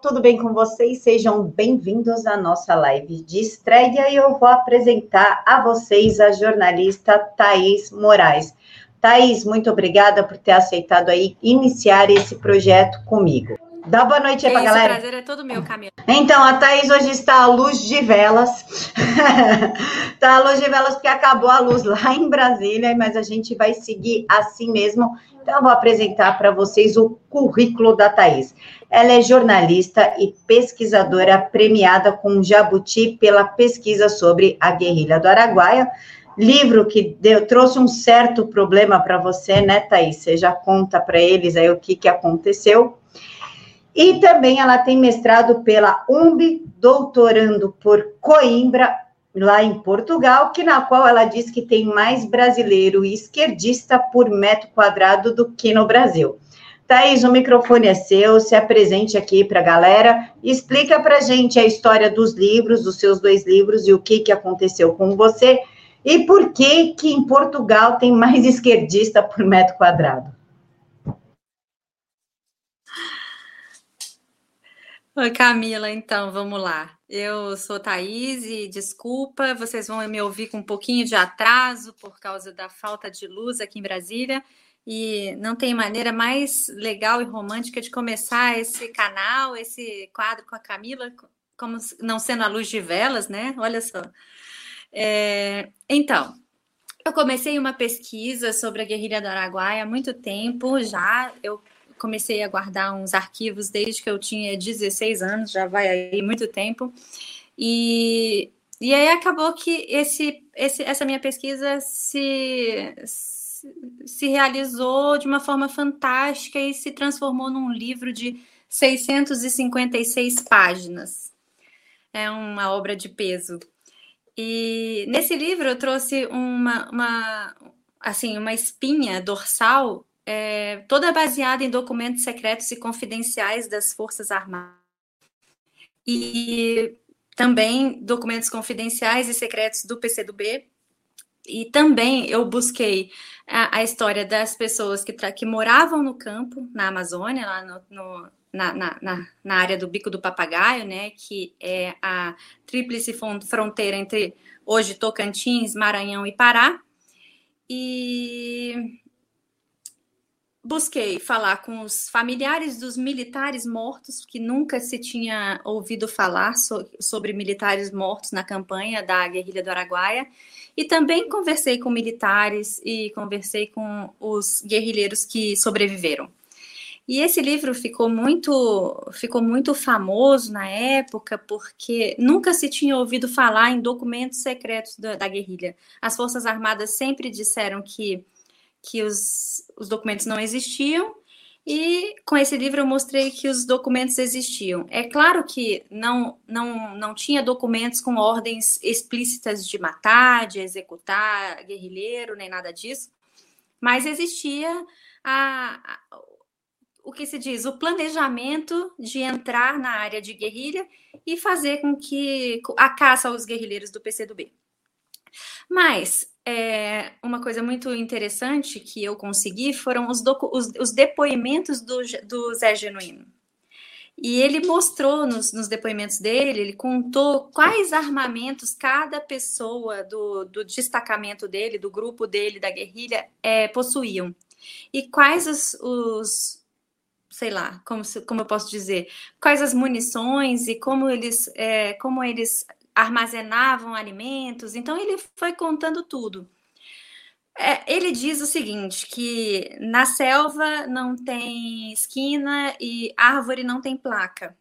tudo bem com vocês? Sejam bem-vindos à nossa live de estreia e eu vou apresentar a vocês a jornalista Thaís Moraes. Thaís, muito obrigada por ter aceitado aí iniciar esse projeto comigo. Dá boa noite aí é pra galera. O prazer é todo meu, Camila. Então, a Thaís hoje está à luz de velas. está à luz de velas porque acabou a luz lá em Brasília, mas a gente vai seguir assim mesmo. Então, eu vou apresentar para vocês o currículo da Thaís. Ela é jornalista e pesquisadora premiada com Jabuti pela pesquisa sobre a guerrilha do Araguaia. Livro que deu, trouxe um certo problema para você, né, Thaís? Você já conta para eles aí o que, que aconteceu. E também ela tem mestrado pela UMB, doutorando por Coimbra, lá em Portugal, que na qual ela diz que tem mais brasileiro esquerdista por metro quadrado do que no Brasil. Thaís, o microfone é seu, se apresente aqui para a galera, explica para a gente a história dos livros, dos seus dois livros e o que, que aconteceu com você e por que que em Portugal tem mais esquerdista por metro quadrado. Oi, Camila, então, vamos lá. Eu sou Thaís e desculpa, vocês vão me ouvir com um pouquinho de atraso por causa da falta de luz aqui em Brasília. E não tem maneira mais legal e romântica de começar esse canal, esse quadro com a Camila, como não sendo a luz de velas, né? Olha só. É, então, eu comecei uma pesquisa sobre a guerrilha do Araguaia há muito tempo já. Eu comecei a guardar uns arquivos desde que eu tinha 16 anos, já vai aí muito tempo. E, e aí acabou que esse, esse, essa minha pesquisa se, se realizou de uma forma fantástica e se transformou num livro de 656 páginas. É uma obra de peso. E nesse livro eu trouxe uma, uma assim, uma espinha dorsal é, toda baseada em documentos secretos e confidenciais das Forças Armadas. E também documentos confidenciais e secretos do PCdoB. E também eu busquei a, a história das pessoas que, que moravam no campo, na Amazônia, lá no, no na, na, na, área do Bico do Papagaio, né, que é a tríplice fronteira entre hoje Tocantins, Maranhão e Pará. E busquei falar com os familiares dos militares mortos, que nunca se tinha ouvido falar so, sobre militares mortos na campanha da guerrilha do Araguaia, e também conversei com militares e conversei com os guerrilheiros que sobreviveram. E esse livro ficou muito, ficou muito famoso na época, porque nunca se tinha ouvido falar em documentos secretos da, da guerrilha. As Forças Armadas sempre disseram que que os, os documentos não existiam, e com esse livro eu mostrei que os documentos existiam. É claro que não, não, não tinha documentos com ordens explícitas de matar, de executar guerrilheiro, nem nada disso, mas existia a, a, o que se diz, o planejamento de entrar na área de guerrilha e fazer com que a caça aos guerrilheiros do PCdoB. Mas é, uma coisa muito interessante que eu consegui foram os, os, os depoimentos do, do, Zé Genuíno. E ele mostrou nos, nos, depoimentos dele, ele contou quais armamentos cada pessoa do, do destacamento dele, do grupo dele, da guerrilha, é, possuíam. E quais os, os sei lá, como, como eu posso dizer, quais as munições e como eles, é, como eles armazenavam alimentos. Então ele foi contando tudo. É, ele diz o seguinte: que na selva não tem esquina e árvore não tem placa.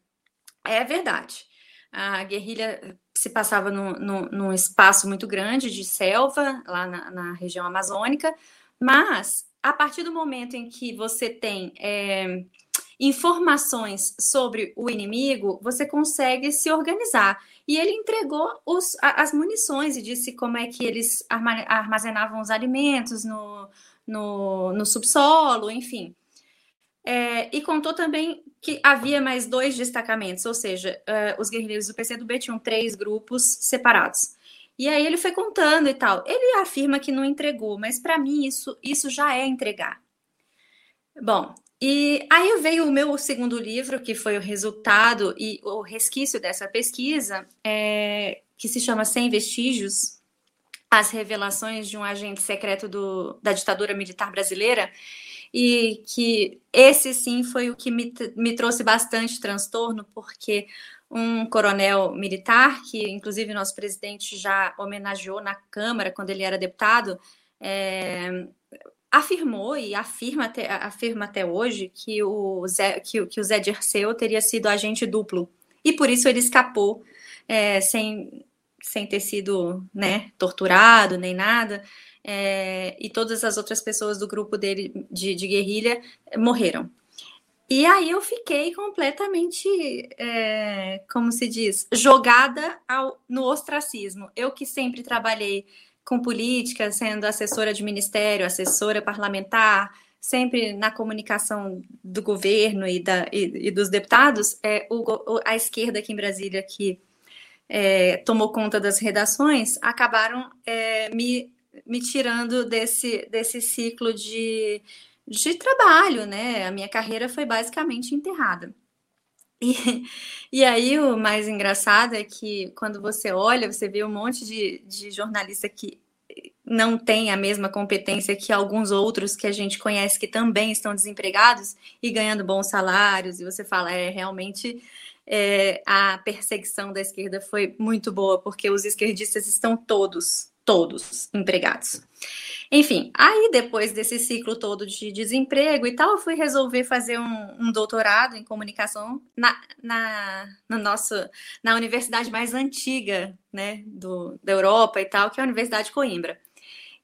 É verdade. A guerrilha se passava no, no, num espaço muito grande de selva, lá na, na, região amazônica, mas a partir do momento em que você tem é, informações sobre o inimigo, você consegue se organizar. E ele entregou os, as munições e disse como é que eles armazenavam os alimentos no, no, no subsolo, enfim. É, e contou também que havia mais dois destacamentos, ou seja, uh, os guerrilheiros do PCdoB tinham três grupos separados. E aí ele foi contando e tal. Ele afirma que não entregou, mas para mim isso, isso já é entregar. Bom, E aí veio o meu segundo livro, que foi o resultado e o resquício dessa pesquisa, é, que se chama Sem Vestígios, as revelações de um agente secreto do, da ditadura militar brasileira, e que esse sim foi o que me, me trouxe bastante transtorno, porque um coronel militar, que inclusive nosso presidente já homenageou na Câmara quando ele era deputado, é, afirmou e afirma até, afirma até hoje que o, Zé, que, que o Zé Dirceu teria sido agente duplo. E por isso ele escapou é, sem, sem ter sido né, torturado nem nada. É, e todas as outras pessoas do grupo dele de, de guerrilha morreram. E aí eu fiquei completamente, é, como se diz, jogada ao, no ostracismo. Eu que sempre trabalhei com política, sendo assessora de ministério, assessora parlamentar, sempre na comunicação do governo e, da, e, e dos deputados, é, o, a esquerda aqui em Brasília, que é, tomou conta das redações, acabaram é, me, me tirando desse, desse ciclo de de trabalho, né? A minha carreira foi basicamente enterrada. E, e aí o mais engraçado é que quando você olha, você vê um monte de, de jornalista que não tem a mesma competência que alguns outros que a gente conhece que também estão desempregados e ganhando bons salários, e você fala, é realmente é, a perseguição da esquerda foi muito boa, porque os esquerdistas estão todos, todos empregados. Enfim, aí depois desse ciclo todo de desemprego e tal, eu fui resolver fazer um, um doutorado em comunicação na, na, no nosso, na universidade mais antiga né, do, da Europa e tal, que é a Universidade de Coimbra.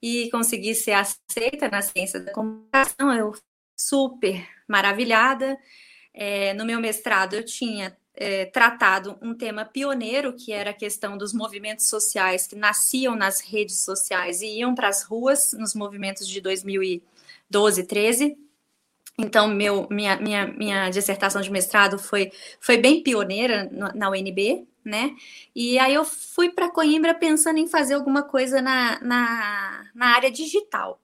E consegui ser aceita na ciência da comunicação, eu super maravilhada. É, no meu mestrado eu tinha é, tratado um tema pioneiro, que era a questão dos movimentos sociais que nasciam nas redes sociais e iam para as ruas nos movimentos de 2012, 13. Então, meu, minha, minha, minha dissertação de mestrado foi, foi bem pioneira na UNB, né? E aí eu fui para Coimbra pensando em fazer alguma coisa na, na, na área digital.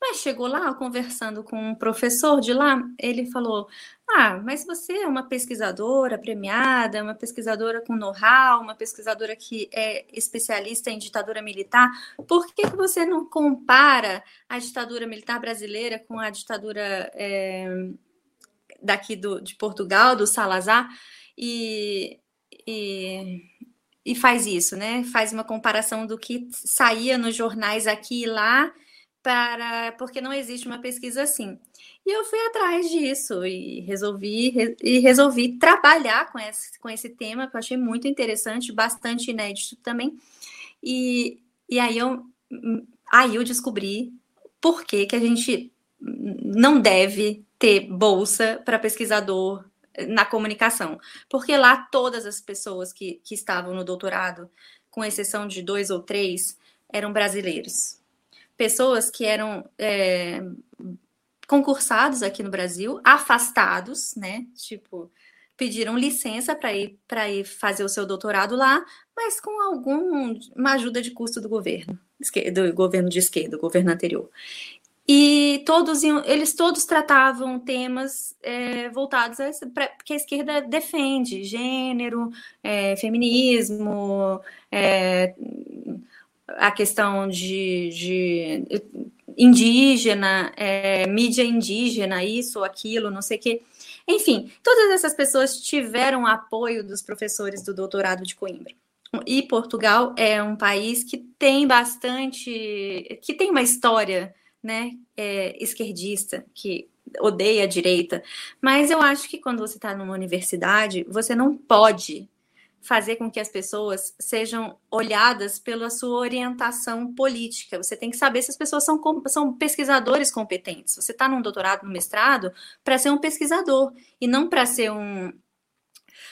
Mas chegou lá, conversando com um professor de lá, ele falou: Ah, mas você é uma pesquisadora premiada, uma pesquisadora com know-how, uma pesquisadora que é especialista em ditadura militar, por que, que você não compara a ditadura militar brasileira com a ditadura é, daqui do, de Portugal, do Salazar? E, e e faz isso, né? Faz uma comparação do que saía nos jornais aqui e lá para porque não existe uma pesquisa assim. E eu fui atrás disso e resolvi e resolvi trabalhar com esse, com esse tema que eu achei muito interessante, bastante inédito também. E, e aí eu aí eu descobri por que, que a gente não deve ter bolsa para pesquisador na comunicação. Porque lá todas as pessoas que, que estavam no doutorado, com exceção de dois ou três, eram brasileiros pessoas que eram é, concursados aqui no Brasil, afastados, né? Tipo, pediram licença para ir para ir fazer o seu doutorado lá, mas com alguma ajuda de custo do governo, do governo de esquerda, do governo anterior. E todos eles todos tratavam temas é, voltados a pra, que a esquerda defende, gênero, é, feminismo, é, a questão de, de indígena, é, mídia indígena, isso ou aquilo, não sei o quê. Enfim, todas essas pessoas tiveram apoio dos professores do doutorado de Coimbra. E Portugal é um país que tem bastante, que tem uma história, né, é, esquerdista, que odeia a direita. Mas eu acho que quando você está numa universidade, você não pode fazer com que as pessoas sejam olhadas pela sua orientação política. Você tem que saber se as pessoas são, são pesquisadores competentes. Você está num doutorado, no mestrado, para ser um pesquisador e não para ser um,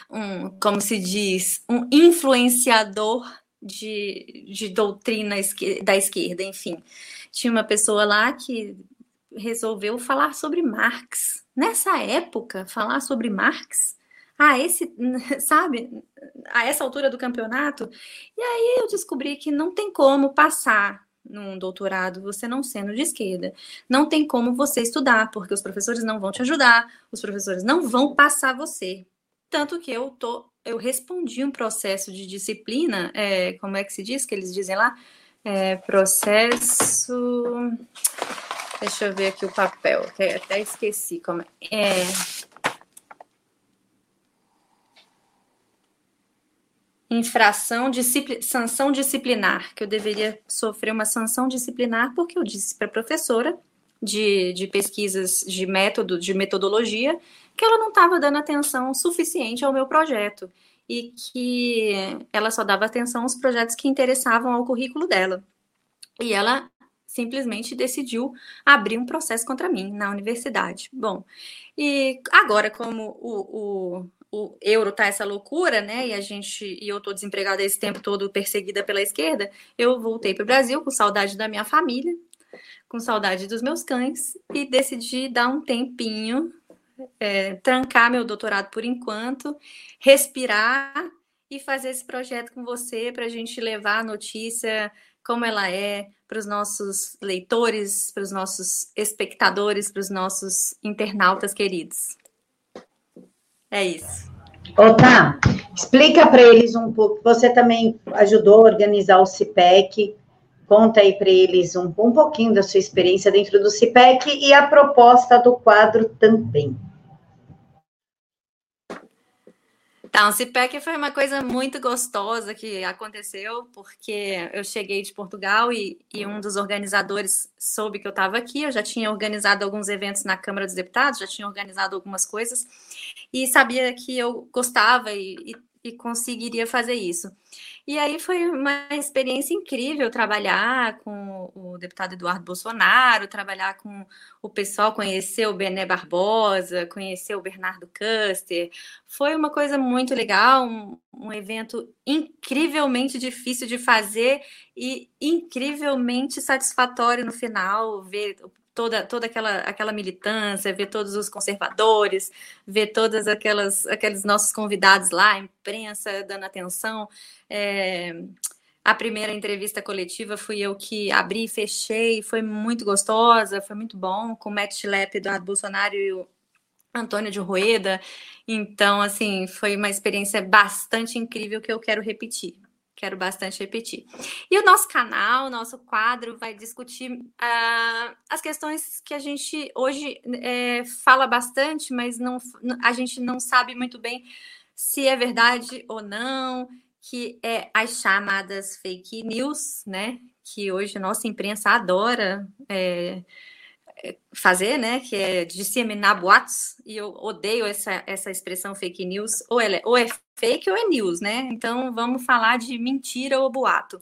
um, como se diz, um influenciador de, de doutrina da esquerda, enfim. Tinha uma pessoa lá que resolveu falar sobre Marx. Nessa época, falar sobre Marx ah, esse, sabe, a essa altura do campeonato. E aí eu descobri que não tem como passar num doutorado você não sendo de esquerda. Não tem como você estudar, porque os professores não vão te ajudar, os professores não vão passar você. Tanto que eu tô, eu respondi um processo de disciplina, é, como é que se diz que eles dizem lá? É, processo. Deixa eu ver aqui o papel, até, esqueci como é. é infração, discipli sanção disciplinar, que eu deveria sofrer uma sanção disciplinar porque eu disse para a professora de, de pesquisas de método, de metodologia, que ela não estava dando atenção suficiente ao meu projeto e que ela só dava atenção aos projetos que interessavam ao currículo dela. E ela simplesmente decidiu abrir um processo contra mim na universidade. Bom, e agora, como o, o, o euro tá essa loucura, né? E a gente e eu tô desempregada esse tempo todo perseguida pela esquerda, eu voltei para o Brasil com saudade da minha família, com saudade dos meus cães e decidi dar um tempinho, é, trancar meu doutorado por enquanto, respirar e fazer esse projeto com você para a gente levar a notícia como ela é para os nossos leitores, para os nossos espectadores, para os nossos internautas queridos. É isso. Ô, tá, explica para eles um pouco. Você também ajudou a organizar o CIPEC. Conta aí para eles um, um pouquinho da sua experiência dentro do CIPEC e a proposta do quadro também. Então, o CIPEC foi uma coisa muito gostosa que aconteceu, porque eu cheguei de Portugal e, e um dos organizadores soube que eu estava aqui. Eu já tinha organizado alguns eventos na Câmara dos Deputados, já tinha organizado algumas coisas, e sabia que eu gostava e, e, e conseguiria fazer isso. E aí foi uma experiência incrível trabalhar com o deputado Eduardo Bolsonaro, trabalhar com o pessoal, conhecer o Bené Barbosa, conhecer o Bernardo Custer. Foi uma coisa muito legal, um, um evento incrivelmente difícil de fazer e incrivelmente satisfatório no final, ver toda, toda aquela, aquela militância, ver todos os conservadores, ver todas aquelas aqueles nossos convidados lá, imprensa dando atenção. É, a primeira entrevista coletiva fui eu que abri fechei, foi muito gostosa, foi muito bom, com o Matt Schlepp, Eduardo Bolsonaro e o Antônio de Rueda. Então, assim, foi uma experiência bastante incrível que eu quero repetir quero bastante repetir. E o nosso canal, nosso quadro, vai discutir uh, as questões que a gente hoje é, fala bastante, mas não, a gente não sabe muito bem se é verdade ou não, que é as chamadas fake news, né? Que hoje a nossa imprensa adora. É, fazer, né, que é disseminar boatos, e eu odeio essa, essa expressão fake news, ou, ela, é, ou é fake ou é news, né? Então vamos falar de mentira ou boato.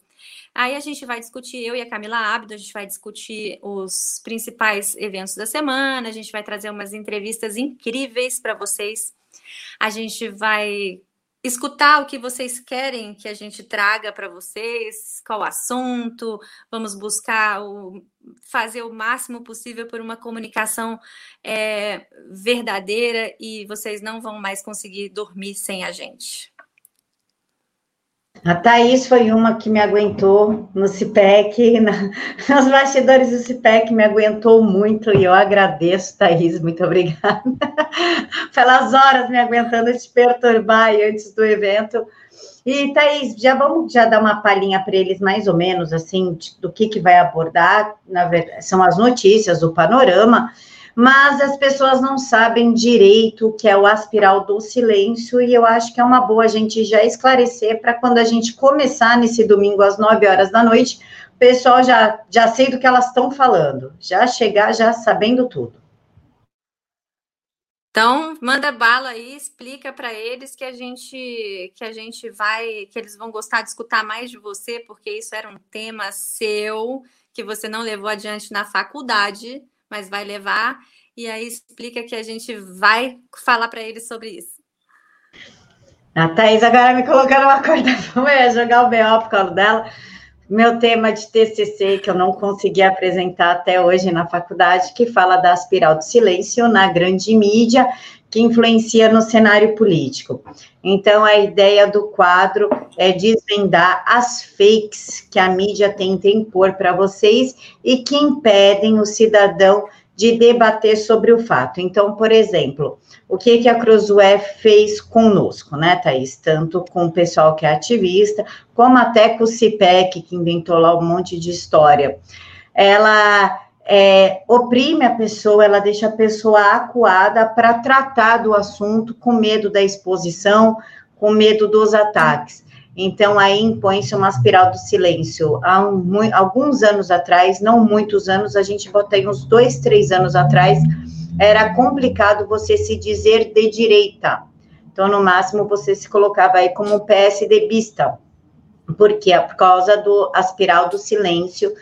Aí a gente vai discutir, eu e a Camila Abdo, a gente vai discutir os principais eventos da semana, a gente vai trazer umas entrevistas incríveis para vocês. A gente vai escutar o que vocês querem que a gente traga para vocês, qual assunto, vamos buscar o, fazer o máximo possível por uma comunicação é, verdadeira e vocês não vão mais conseguir dormir sem a gente. A Thaís foi uma que me aguentou no CIPEC, na, nos bastidores do CIPEC, me aguentou muito e eu agradeço, Thaís, muito obrigada. Pelas horas me aguentando te perturbar antes do evento. E, Thaís, já vamos já dar uma palhinha para eles, mais ou menos, assim, do que, que vai abordar, na verdade, são as notícias, o panorama, mas as pessoas não sabem direito o que é o aspiral do silêncio, e eu acho que é uma boa a gente já esclarecer para quando a gente começar nesse domingo às 9 horas da noite, o pessoal já, já sei do que elas estão falando, já chegar já sabendo tudo. Então, manda bala aí, explica para eles que a gente que a gente vai, que eles vão gostar de escutar mais de você, porque isso era um tema seu que você não levou adiante na faculdade, mas vai levar. E aí explica que a gente vai falar para eles sobre isso. A Thaís agora me colocando uma corda, eu ia jogar o BO por causa dela. Meu tema de TCC, que eu não consegui apresentar até hoje na faculdade, que fala da espiral do silêncio na grande mídia, que influencia no cenário político. Então, a ideia do quadro é desvendar as fakes que a mídia tenta impor para vocês e que impedem o cidadão de debater sobre o fato. Então, por exemplo, o que, que a Crosué fez conosco, né, Thaís? Tanto com o pessoal que é ativista, como até com o CIPEC, que inventou lá um monte de história. Ela é, oprime a pessoa, ela deixa a pessoa acuada para tratar do assunto com medo da exposição, com medo dos ataques. Então, aí impõe-se uma espiral do silêncio. Há um, alguns anos atrás, não muitos anos, a gente botei uns dois, três anos atrás, era complicado você se dizer de direita. Então, no máximo, você se colocava aí como PSDBista, porque por causa do espiral do silêncio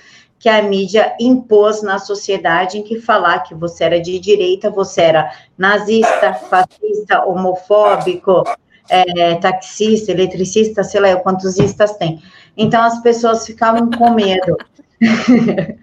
que a mídia impôs na sociedade em que falar que você era de direita, você era nazista, fascista, homofóbico, é, taxista, eletricista, sei lá quantos istas tem. Então as pessoas ficavam com medo.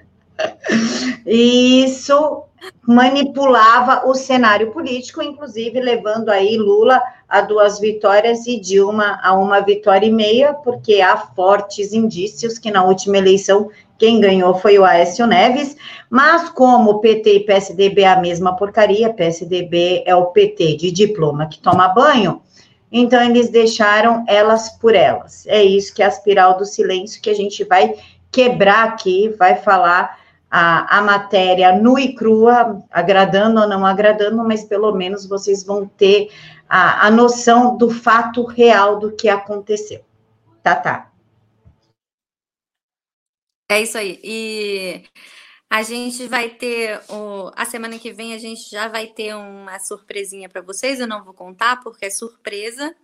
e isso manipulava o cenário político, inclusive levando aí Lula a duas vitórias e Dilma a uma vitória e meia, porque há fortes indícios que na última eleição quem ganhou foi o Aécio Neves, mas como PT e PSDB é a mesma porcaria, PSDB é o PT de diploma que toma banho, então eles deixaram elas por elas. É isso que é a espiral do silêncio que a gente vai quebrar aqui, vai falar a, a matéria nua e crua, agradando ou não agradando, mas pelo menos vocês vão ter a, a noção do fato real do que aconteceu. Tá, tá. É isso aí. E a gente vai ter o, a semana que vem a gente já vai ter uma surpresinha para vocês. Eu não vou contar porque é surpresa,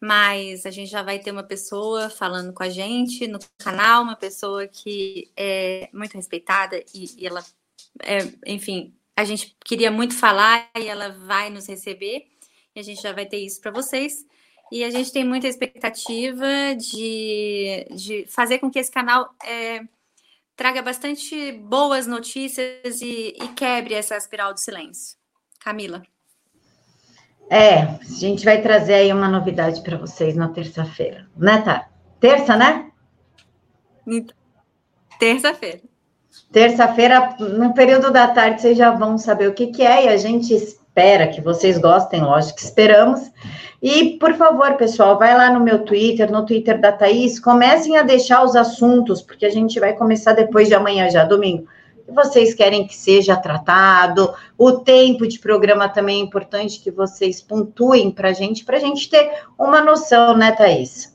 mas a gente já vai ter uma pessoa falando com a gente no canal, uma pessoa que é muito respeitada e, e ela, é, enfim, a gente queria muito falar e ela vai nos receber. E a gente já vai ter isso para vocês. E a gente tem muita expectativa de, de fazer com que esse canal é, traga bastante boas notícias e, e quebre essa espiral do silêncio. Camila. É, a gente vai trazer aí uma novidade para vocês na terça-feira, né, tá? Terça, né? Terça-feira. Terça-feira, no período da tarde, vocês já vão saber o que, que é e a gente espera que vocês gostem, lógico que esperamos. E, por favor, pessoal, vai lá no meu Twitter, no Twitter da Thaís, comecem a deixar os assuntos, porque a gente vai começar depois de amanhã já, domingo. Que vocês querem que seja tratado, o tempo de programa também é importante que vocês pontuem para a gente, para a gente ter uma noção, né, Thaís?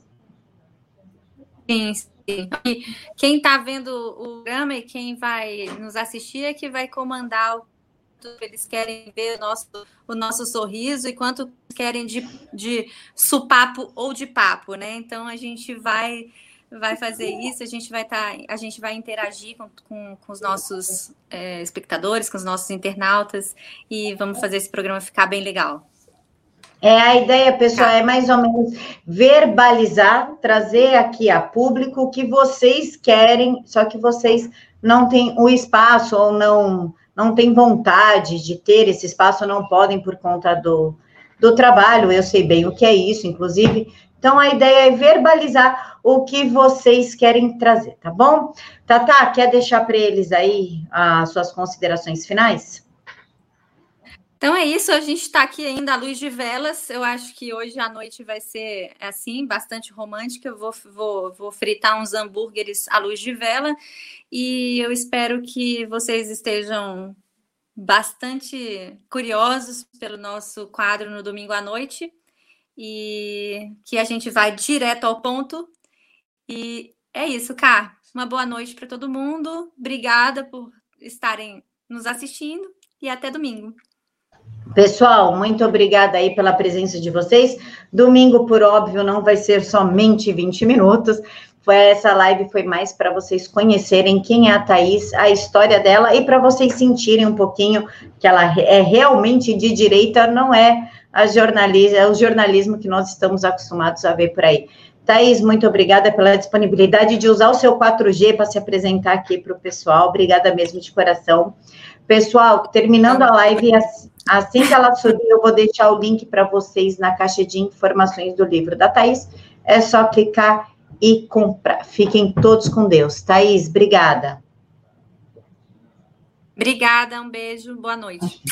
Sim. E quem está vendo o programa e quem vai nos assistir é que vai comandar o eles querem ver o nosso, o nosso sorriso e quanto querem de, de supapo ou de papo, né? Então a gente vai vai fazer isso, a gente vai estar, tá, a gente vai interagir com, com, com os nossos é, espectadores, com os nossos internautas e vamos fazer esse programa ficar bem legal. É, a ideia, pessoal, tá. é mais ou menos verbalizar, trazer aqui a público o que vocês querem, só que vocês não têm o espaço ou não não têm vontade de ter esse espaço, não podem por conta do, do trabalho, eu sei bem o que é isso, inclusive. Então, a ideia é verbalizar o que vocês querem trazer, tá bom? Tata, quer deixar para eles aí as suas considerações finais? Então é isso, a gente está aqui ainda à luz de velas. Eu acho que hoje à noite vai ser assim, bastante romântica. Eu vou, vou, vou fritar uns hambúrgueres à luz de vela e eu espero que vocês estejam bastante curiosos pelo nosso quadro no domingo à noite e que a gente vai direto ao ponto. E é isso, Cá. Uma boa noite para todo mundo. Obrigada por estarem nos assistindo e até domingo. Pessoal, muito obrigada aí pela presença de vocês. Domingo, por óbvio, não vai ser somente 20 minutos. Foi essa live foi mais para vocês conhecerem quem é a Thaís, a história dela e para vocês sentirem um pouquinho que ela é realmente de direita, não é a jornalismo, é o jornalismo que nós estamos acostumados a ver por aí. Thaís, muito obrigada pela disponibilidade de usar o seu 4G para se apresentar aqui para o pessoal. Obrigada mesmo de coração. Pessoal, terminando a live, Assim que ela subir, eu vou deixar o link para vocês na caixa de informações do livro da Thaís. É só clicar e comprar. Fiquem todos com Deus. Thaís, obrigada. Obrigada, um beijo, boa noite.